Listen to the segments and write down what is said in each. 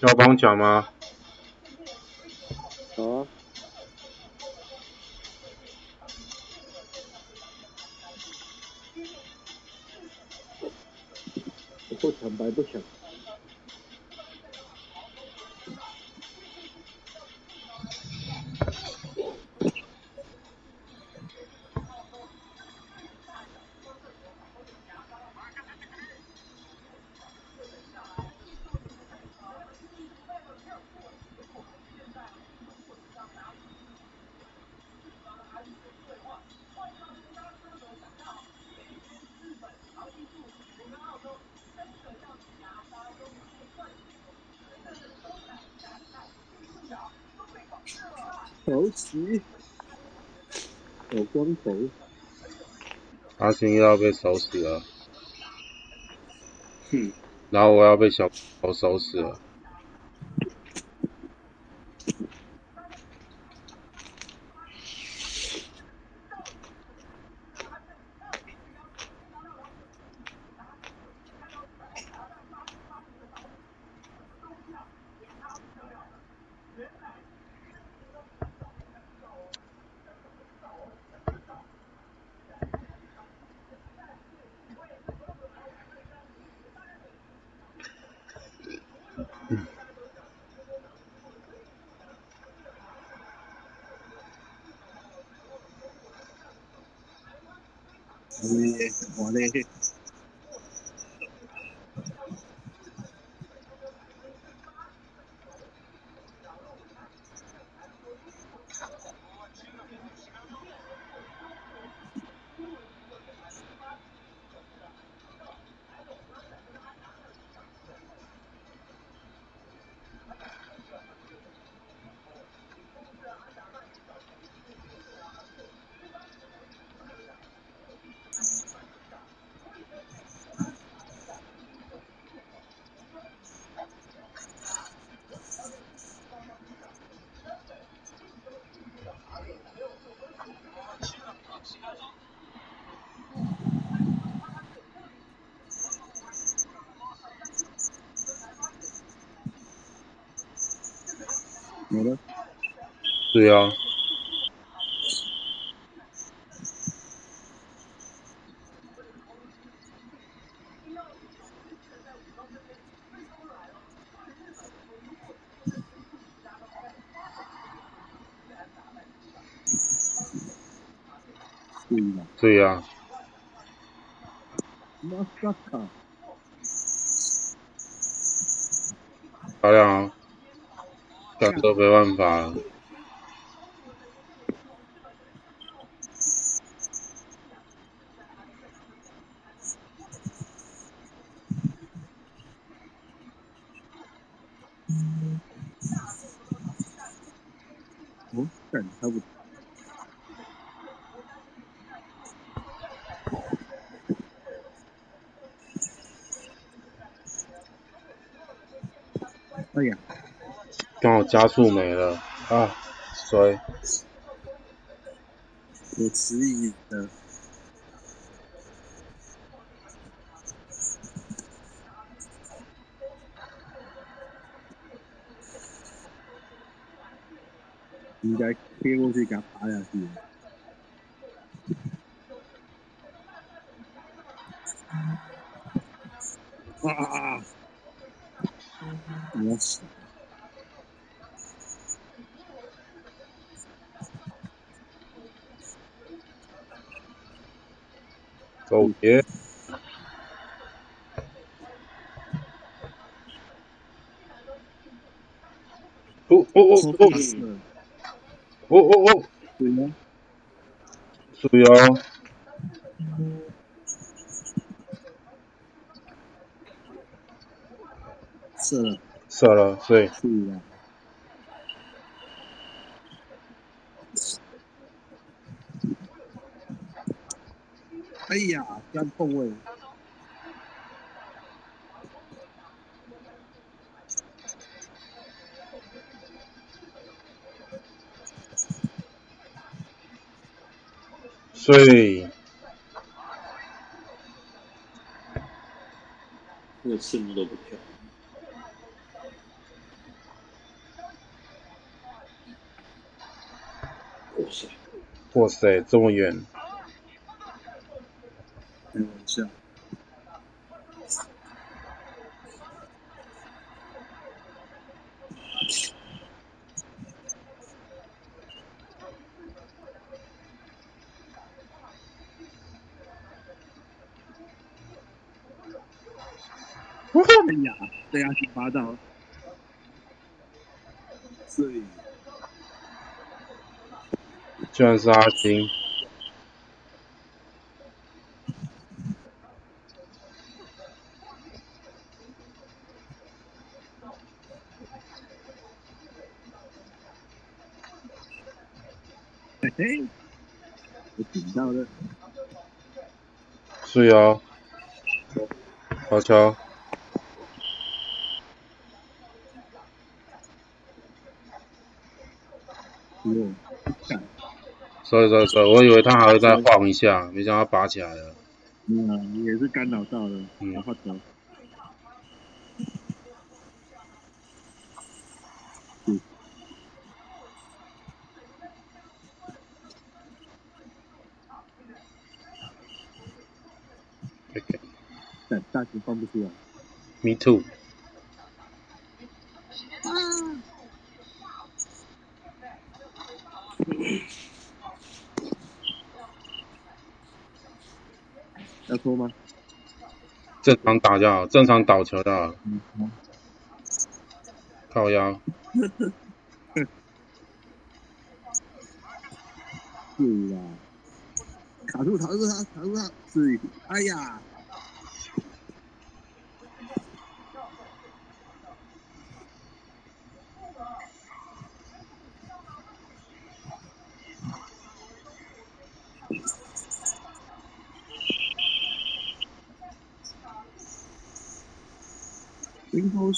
要帮我讲吗？啊。我。不抢白不抢。头旗，有光头，阿星又要被烧死了。哼，然后我要被小狗收死了。我嘞。对啊。对呀。马萨卡。漂亮。这都没办法了。哦，干他不？哎呀！刚好加速没了啊，衰。我迟疑的。应该贴过去给他爬下去。啊啊啊！我死。狗爷！哦哦哦哦！哦哦哦！对吗？射了。射了，对。对啊。哎呀，干痛位。所以，我什么都不跳。哇塞，这么远，开玩笑，哎呀，被阿星拔到，所以居然是阿星，嘿嘿，我顶到了，是哦，好球，哟，干，所以所以所以，我以为他还会再晃一下，没想到拔起来了，嗯，也是干扰到了，嗯。然后走，但大型放不出来，Me too，要拖吗？正常打就好，正常倒球就好，嗯，靠腰，是啊，卡住，卡住他，卡住他，是，哎呀，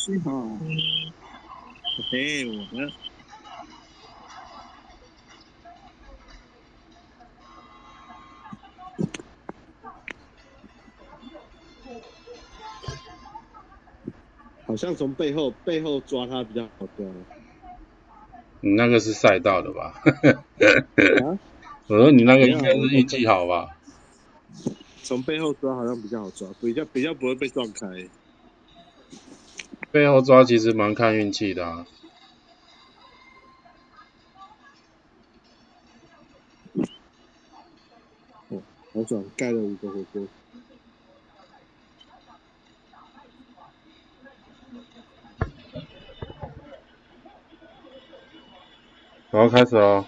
零头水好，嘿，我的。好像从背后背后抓他比较好抓。你那个是赛道的吧？啊，我说你那个应该是运气好吧？从背后抓好像比较好抓，比较比较不会被撞开。背后抓其实蛮看运气的啊。好爽，盖了五个火锅。我要开始哦，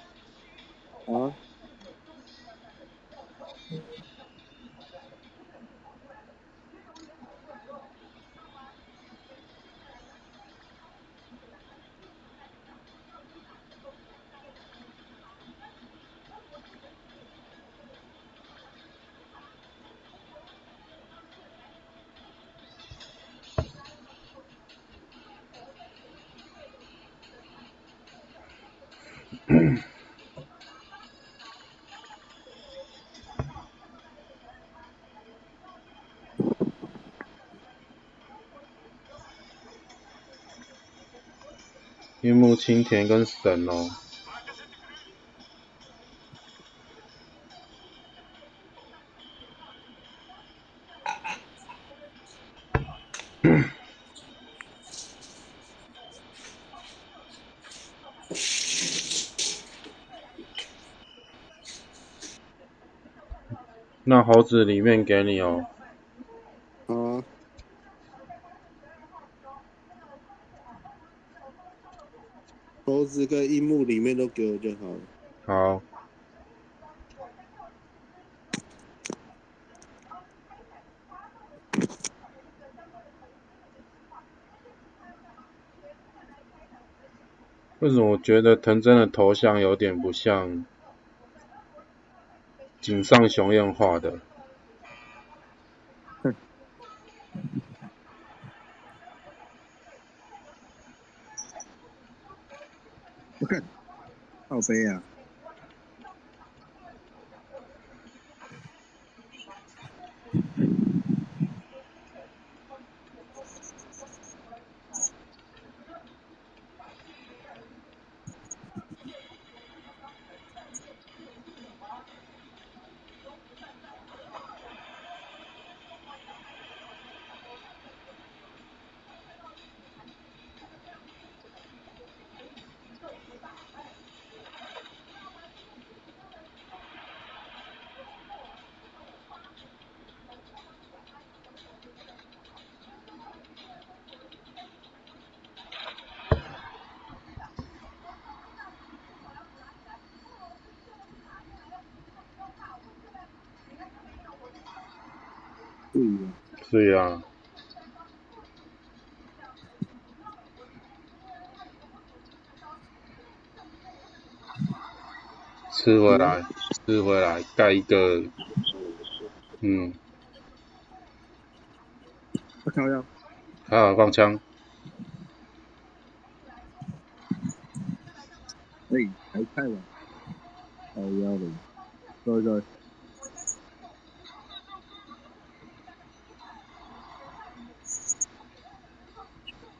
樱木青田跟神哦，那猴子里面给你哦，好啊。猴子跟樱木里面都给我就好了。好，为什么我觉得藤真的头像有点不像井上雄彦画的？我看，靠背啊！对呀，啊，吃回来，吃回来，盖一个，嗯，他靠要，还好放枪，哎，还太晚，靠腰的，对对，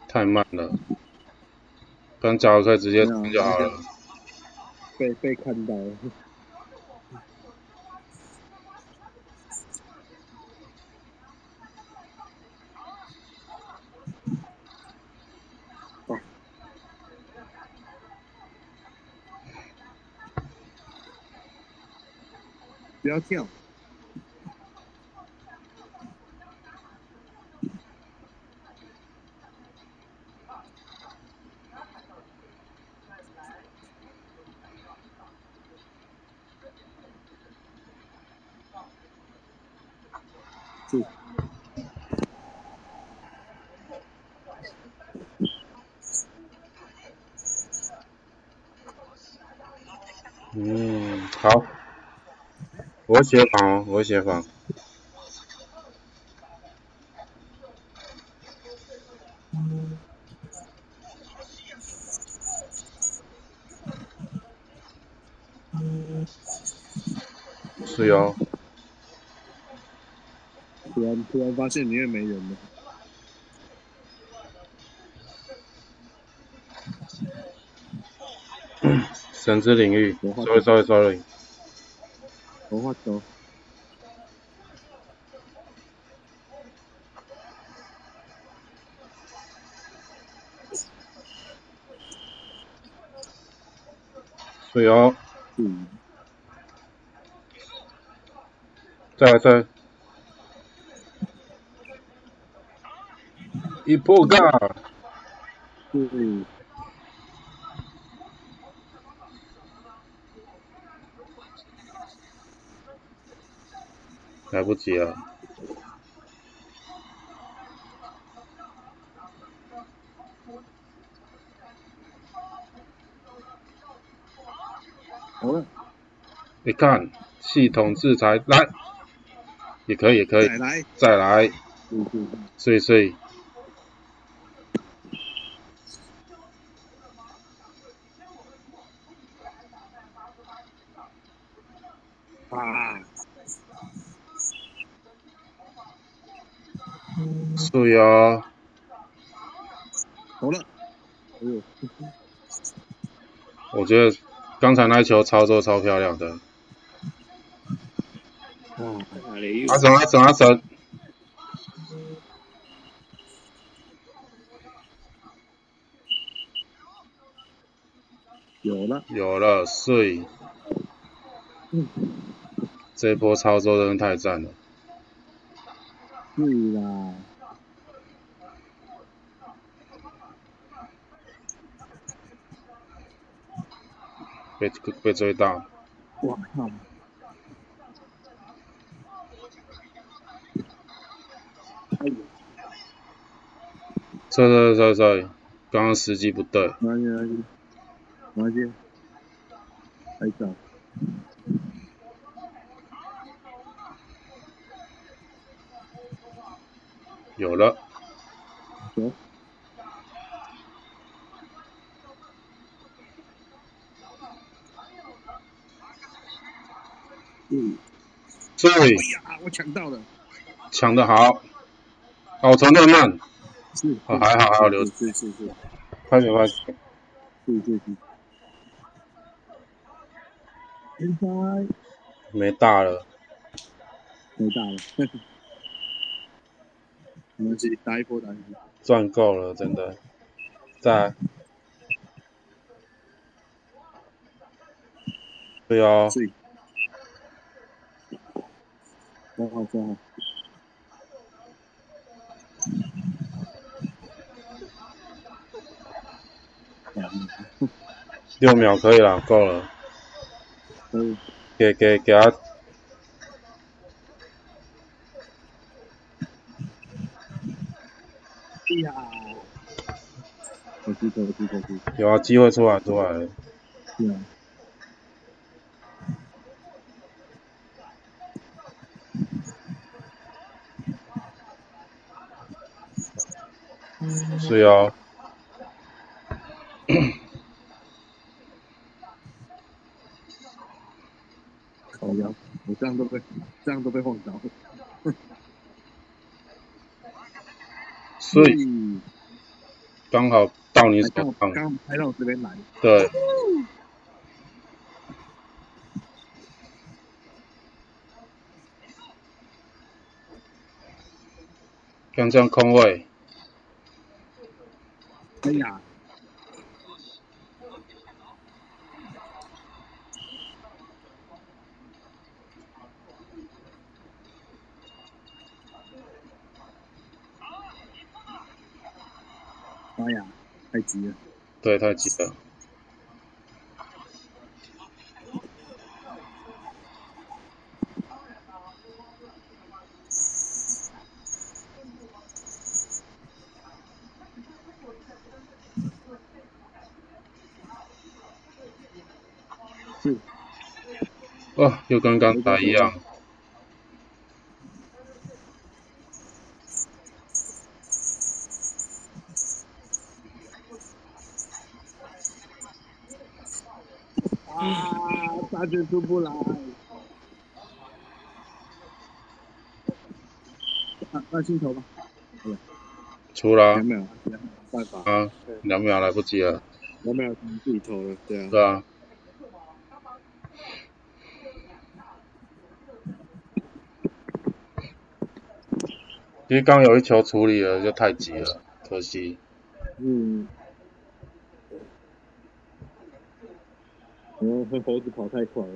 太慢了，刚加油可以直接冲就好了。被被看到了，啊，不要跳，是，嗯，好，我会协防哦，我会协防。是哦，突然突然发现里面没人了，神之领域我画，sorry sorry sorry，我画球，是哦，嗯，再来再来，一波嘎，对，来不及了，哦，你看系统制裁来，也可以也可以。再，来，再来，碎碎，啊，是哦，好了，哎呦，我觉得刚才那一球操作超漂亮的，啊，哪里有阿？神阿神阿神，有了，有了碎，嗯，这波操作真的太赞了，对啦，被被追到，我靠，哎呦，这这这这，刚刚时机不对，没关系，没关系，没关系，还早，有了，走，嗯，对，哎呀，我抢到了，抢得好，哦，传得慢，是，哦还好还好留是是是。快点快点，对对对，没大了，没大了，没关系，打一波打一波，赚够了，真的，再来，对哦，是，抓好抓好，嗯，六秒可以了，够了，可以，给给给他，呀，有啊，机会出来出来。了，是啊，是哦，靠腰，我这样都被这样都被晃倒，所以以刚好到你手刚好上，刚拍到我这边来，对，刚这样空位，哎呀，哎呀，太急了，对，太急了，是。哦，又跟刚才一样，啊，大卷出不来，那那镜头吧，出了。两秒，两秒，办法，啊，两秒来不及了，两秒你自己投了，对啊，对啊，其实刚有一球处理了，就太急了，可惜。嗯，然后猴子跑太快了，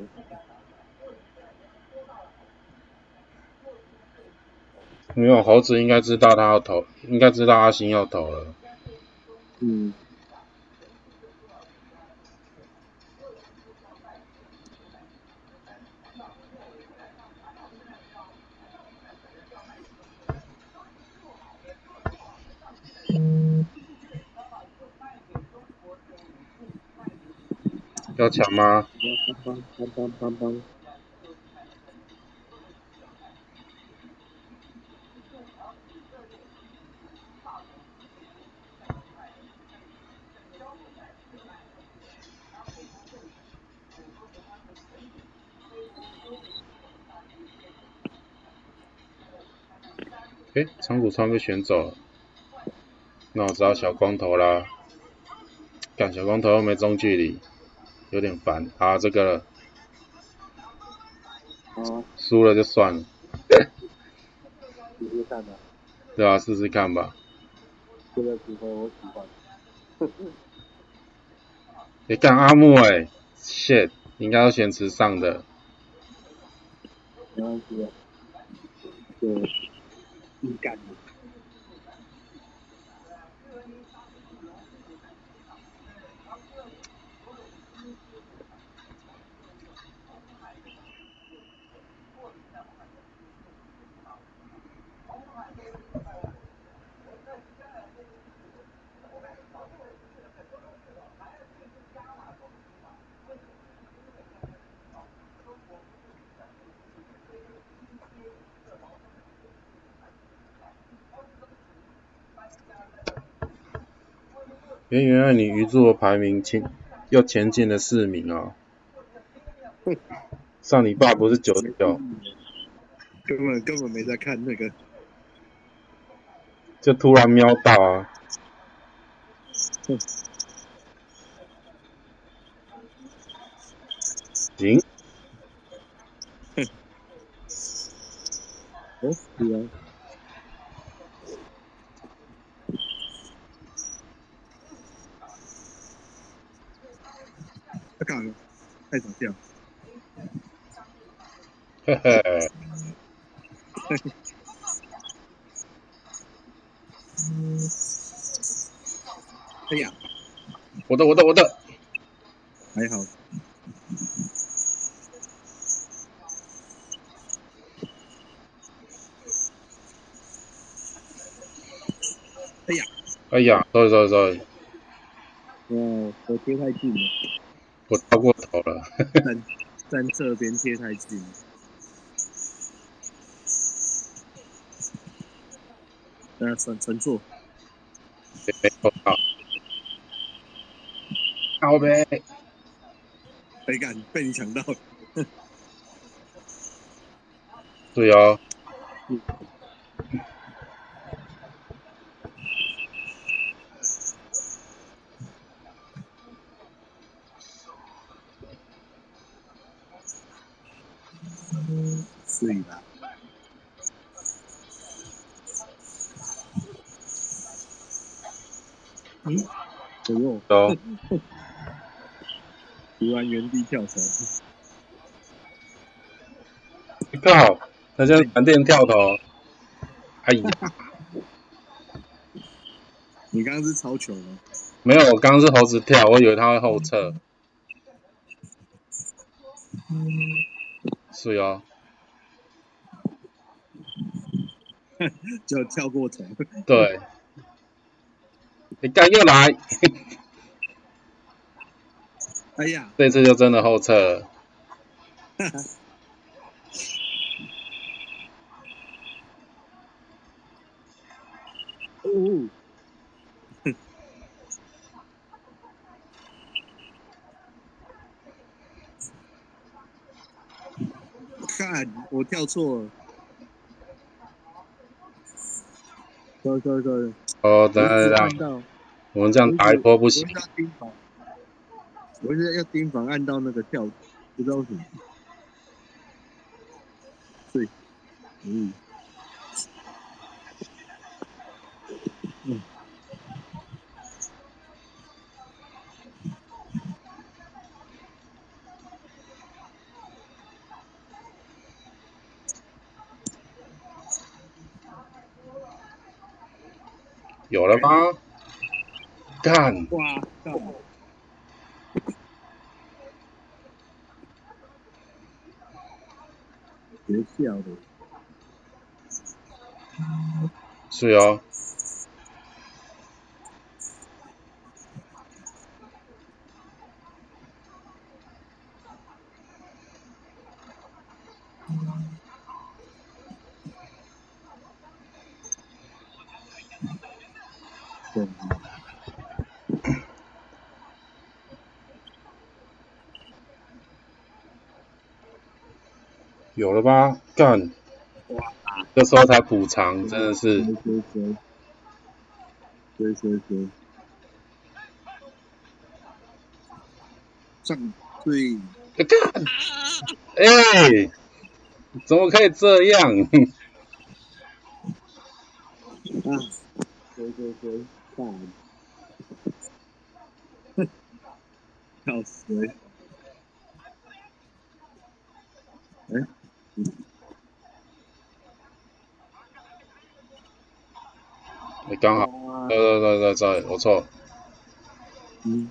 没有猴子应该知道他要投，应该知道阿星要投了。嗯，要抢吗？帮帮帮帮帮，诶，长谷川被选走了，那我知道小光头啦。干小光头又没中距离，有点烦啊。这个输了就算了，试试看吧，对吧、试试看吧。我喜欢，你，干阿木诶 shit，应该要选池上的。没关系的，就硬干的，诶，原爱你鱼座的排名前要前进的四名啊。上你爸不是九十九，根本根本没在看那个，就突然瞄到啊。行，哦，是啊，他干了，太搞笑，嘿嘿，哎呀，我的我的我的，还好，哎呀，哎呀，sorry sorry sorry，哦，我贴太近了，我超过头了。站站这边贴太近了。呃，传传错，没扣到。靠呗，被干被你抢到，对哦。是突然原地跳投，靠，他现在闪电跳投。哎呀，你刚刚是超球吗？没有，我刚刚是猴子跳，我以为他会后撤。是哦，就跳过头，对。你刚又来，哎呀，这次就真的后撤了。哦，看我跳错了，sorry sorry sorry，哦，等一下我一直等下按，到，我们这样打一波不行我现在要盯防，按到那个跳，不知道为什么。对，嗯，嗯，有了吗？干，哇，靠！学校的，是啊。有了吧？干，哇，这时候才补偿，真的是追追追，追追追，上对，哎干，哎，怎么可以这样？啊，追追追，干，笑死了！哎，你刚好，哇对对对对对，我错。嗯，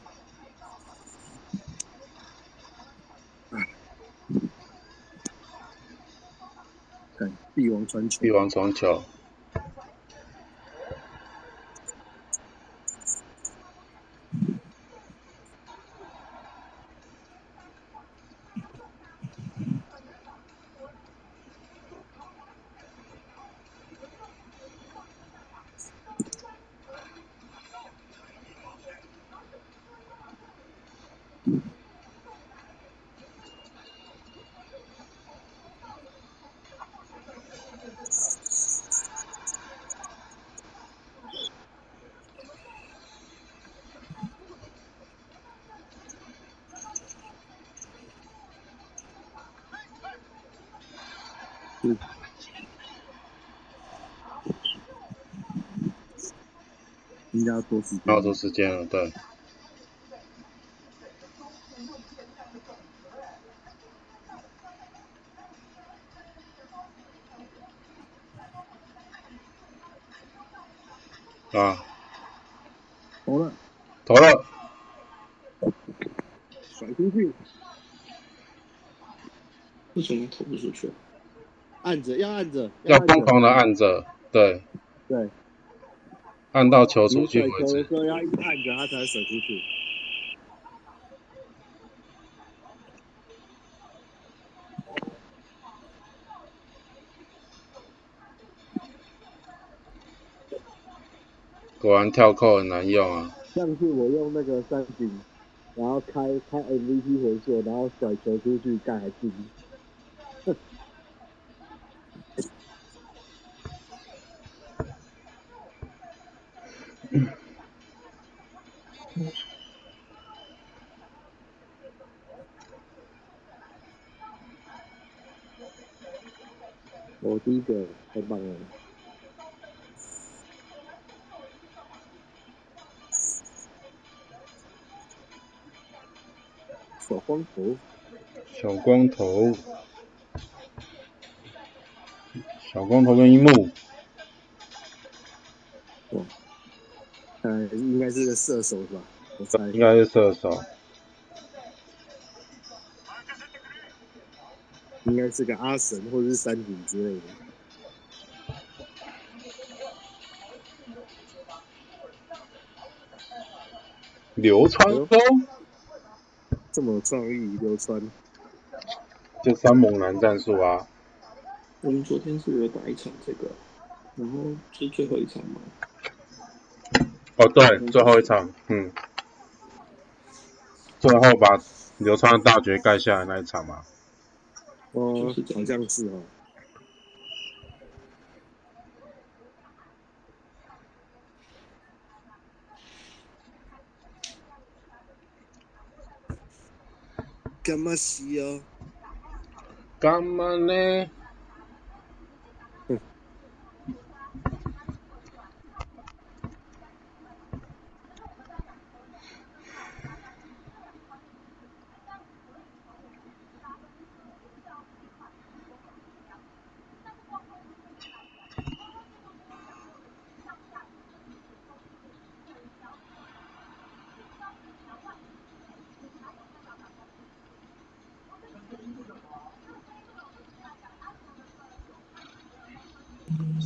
帝王传球。帝，王传球，应该要多时间。要多时间了，对。啊，投了，投了，甩出去，为什么投不出去？按着要按着，要疯狂的按着，对，对，按到球出去为止。甩球的时候要一直按着它才会甩出去。果然跳扣很难用啊！上次我用那个三井，然后开开 MVP 回溯，然后甩球出去，干还进。我第一个太棒了。小光头，小光头，小光头跟樱木，呃，应该是个射手吧？我猜。应该是射手。应该是个阿神或者是山顶之类的。流川枫，这么有创意，流川。就三猛男战术啊！我们昨天是有打一场这个，然后是最后一场嘛，哦，对，最后一场，嗯，最后把流川的大绝盖下来那一场嘛。哦就是这，样好像是哦。干嘛洗哦？干嘛呢？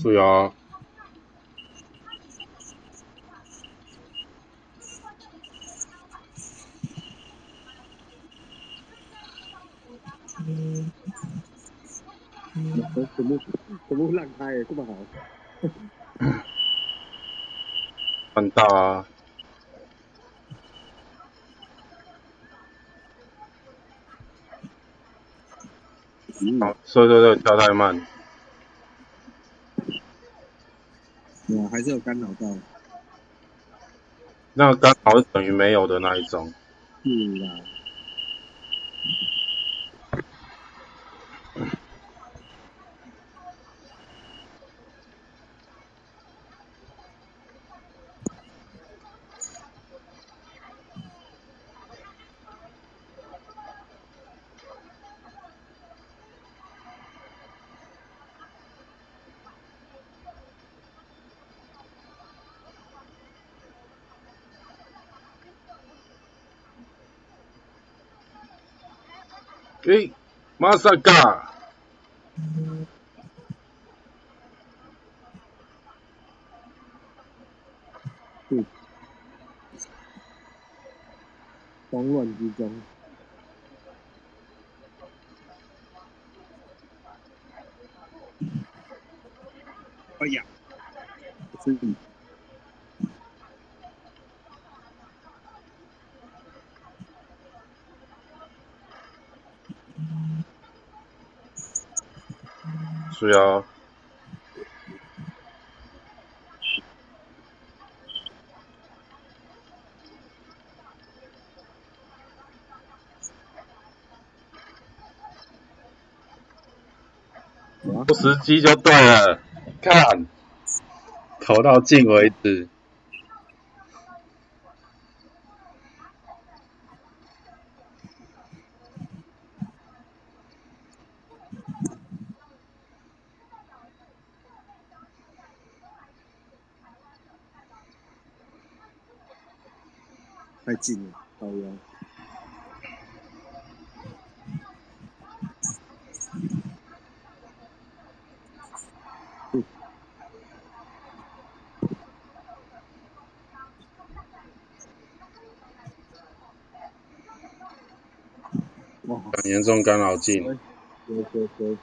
是哦，怎么怎么让开耶？这么好？看到啊，嗯，好，对对对，跳太慢，哇，还是有干扰到。那个刚好是等于没有的那一种。是啦。诶，马萨嘎，慌乱之中，哎呀，是你是啊，哇，不时机就对了，看，投到进为止。近，讨厌。严重干扰近。对。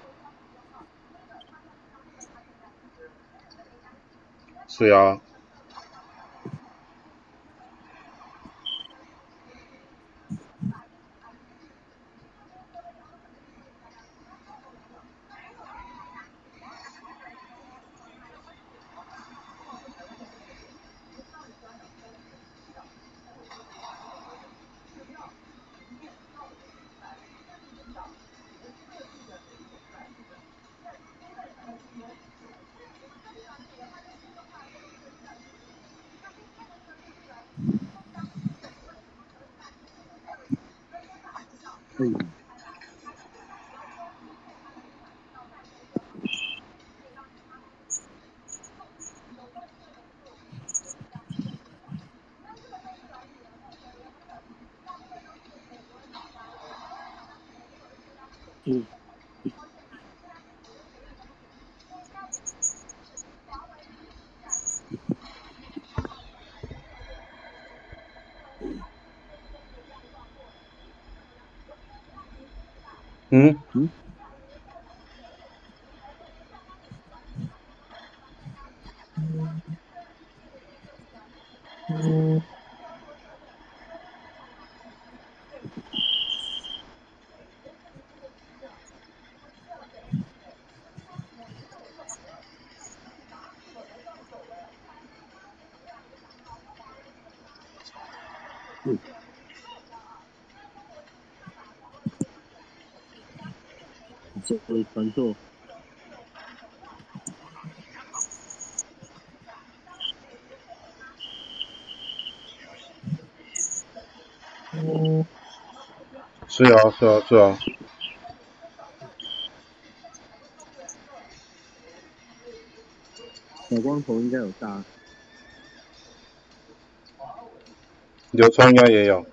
嗯，嗯？嗯？这个传错，是啊是啊是啊，小光头应该有大，流川应该也有，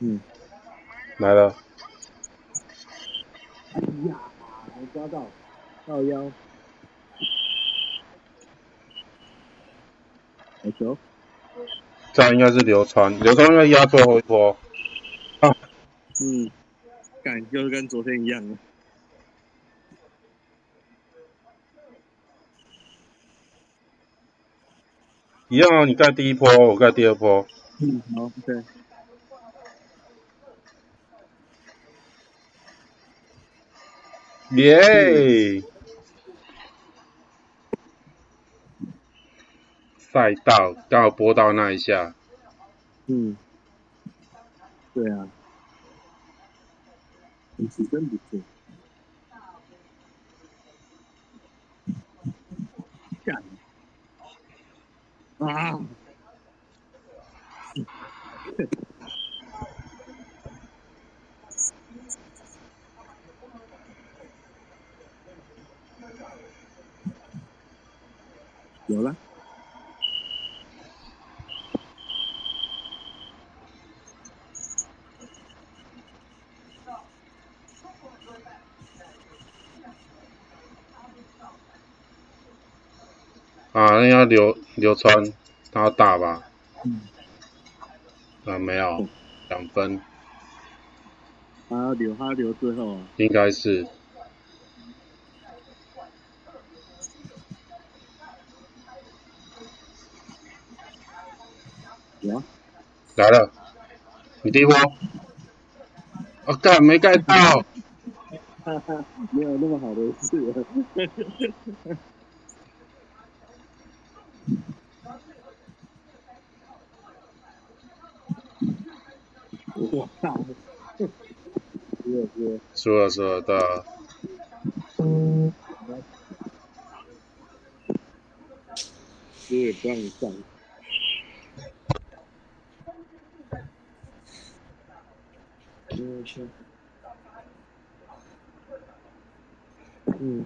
嗯，来了，哎呀，没抓到，到腰，好球，这样应该是流川，流川应该压最后一波，啊嗯，感就是跟昨天一样的，一样啊，你盖第一波，我盖第二波，嗯，好，对，耶！赛道刚好播到那一下，嗯，对啊，运气真不错，干，啊！有了，啊，那要流流川，他要打吧？嗯，啊，没有，两分，他要留，他要留最后啊，应该是，来了，你第一波，我、干没盖到，哈哈，没有那么好的事了。哇，是是，输了输了，对啊，输也不让你上。因为嗯，